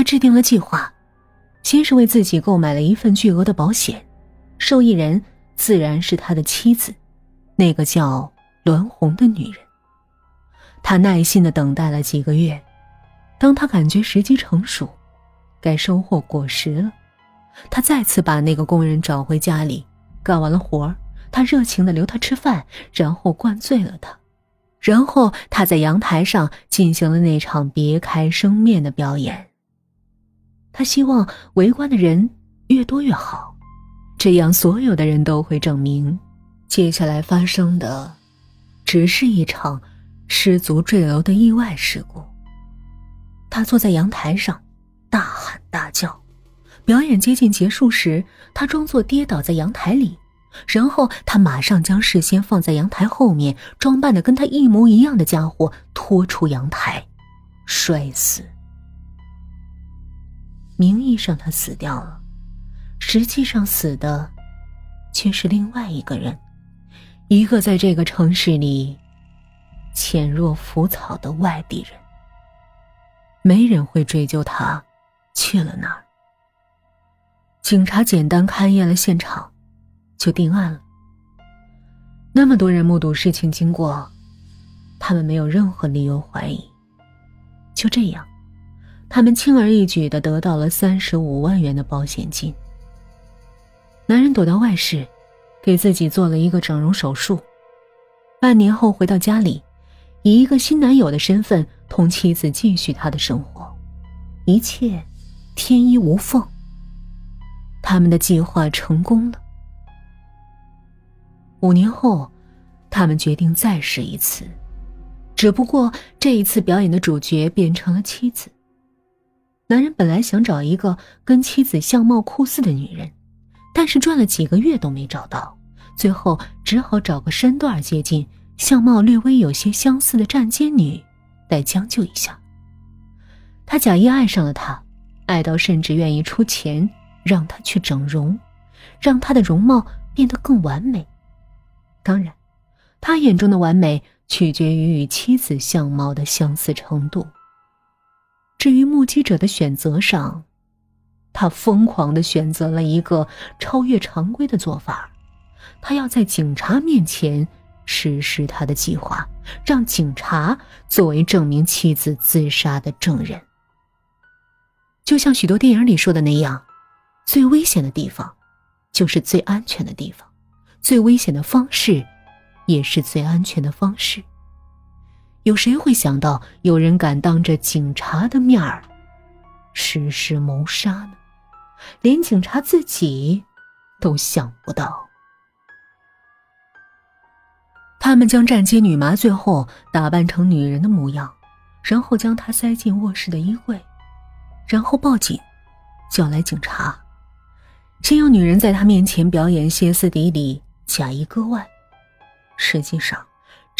他制定了计划，先是为自己购买了一份巨额的保险，受益人自然是他的妻子，那个叫栾红的女人。他耐心的等待了几个月，当他感觉时机成熟，该收获果实了，他再次把那个工人找回家里，干完了活儿，他热情的留他吃饭，然后灌醉了他。然后他在阳台上进行了那场别开生面的表演。他希望围观的人越多越好，这样所有的人都会证明，接下来发生的只是一场失足坠楼的意外事故。他坐在阳台上，大喊大叫。表演接近结束时，他装作跌倒在阳台里。然后他马上将事先放在阳台后面，装扮的跟他一模一样的家伙拖出阳台，摔死。名义上他死掉了，实际上死的却是另外一个人，一个在这个城市里浅若浮草的外地人。没人会追究他去了哪儿。警察简单勘验了现场。就定案了。那么多人目睹事情经过，他们没有任何理由怀疑。就这样，他们轻而易举的得到了三十五万元的保险金。男人躲到外室，给自己做了一个整容手术。半年后回到家里，以一个新男友的身份同妻子继续他的生活，一切天衣无缝。他们的计划成功了。五年后，他们决定再试一次，只不过这一次表演的主角变成了妻子。男人本来想找一个跟妻子相貌酷似的女人，但是转了几个月都没找到，最后只好找个身段接近、相貌略微有些相似的站街女来将就一下。他假意爱上了她，爱到甚至愿意出钱让她去整容，让她的容貌变得更完美。当然，他眼中的完美取决于与妻子相貌的相似程度。至于目击者的选择上，他疯狂的选择了一个超越常规的做法，他要在警察面前实施他的计划，让警察作为证明妻子自杀的证人。就像许多电影里说的那样，最危险的地方，就是最安全的地方。最危险的方式，也是最安全的方式。有谁会想到有人敢当着警察的面儿实施谋杀呢？连警察自己都想不到。他们将站街女麻醉后打扮成女人的模样，然后将她塞进卧室的衣柜，然后报警，叫来警察。先有女人在他面前表演歇斯底里。假意割腕，实际上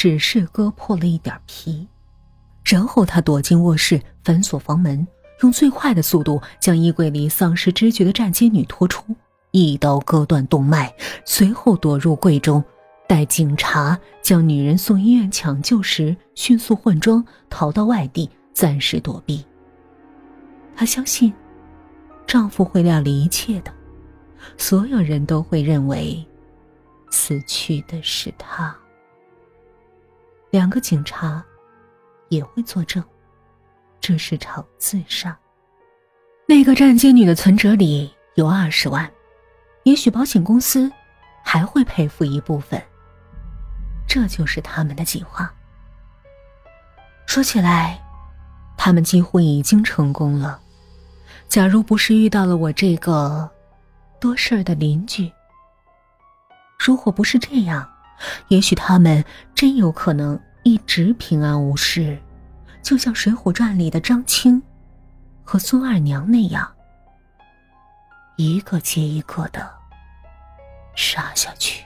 只是割破了一点皮。然后他躲进卧室，反锁房门，用最快的速度将衣柜里丧失知觉的站街女拖出，一刀割断动脉，随后躲入柜中，待警察将女人送医院抢救时，迅速换装逃到外地，暂时躲避。她相信，丈夫会料理一切的，所有人都会认为。死去的是他。两个警察也会作证，这是场自杀。那个站街女的存折里有二十万，也许保险公司还会赔付一部分。这就是他们的计划。说起来，他们几乎已经成功了。假如不是遇到了我这个多事儿的邻居。如果不是这样，也许他们真有可能一直平安无事，就像《水浒传》里的张青和孙二娘那样，一个接一个的杀下去。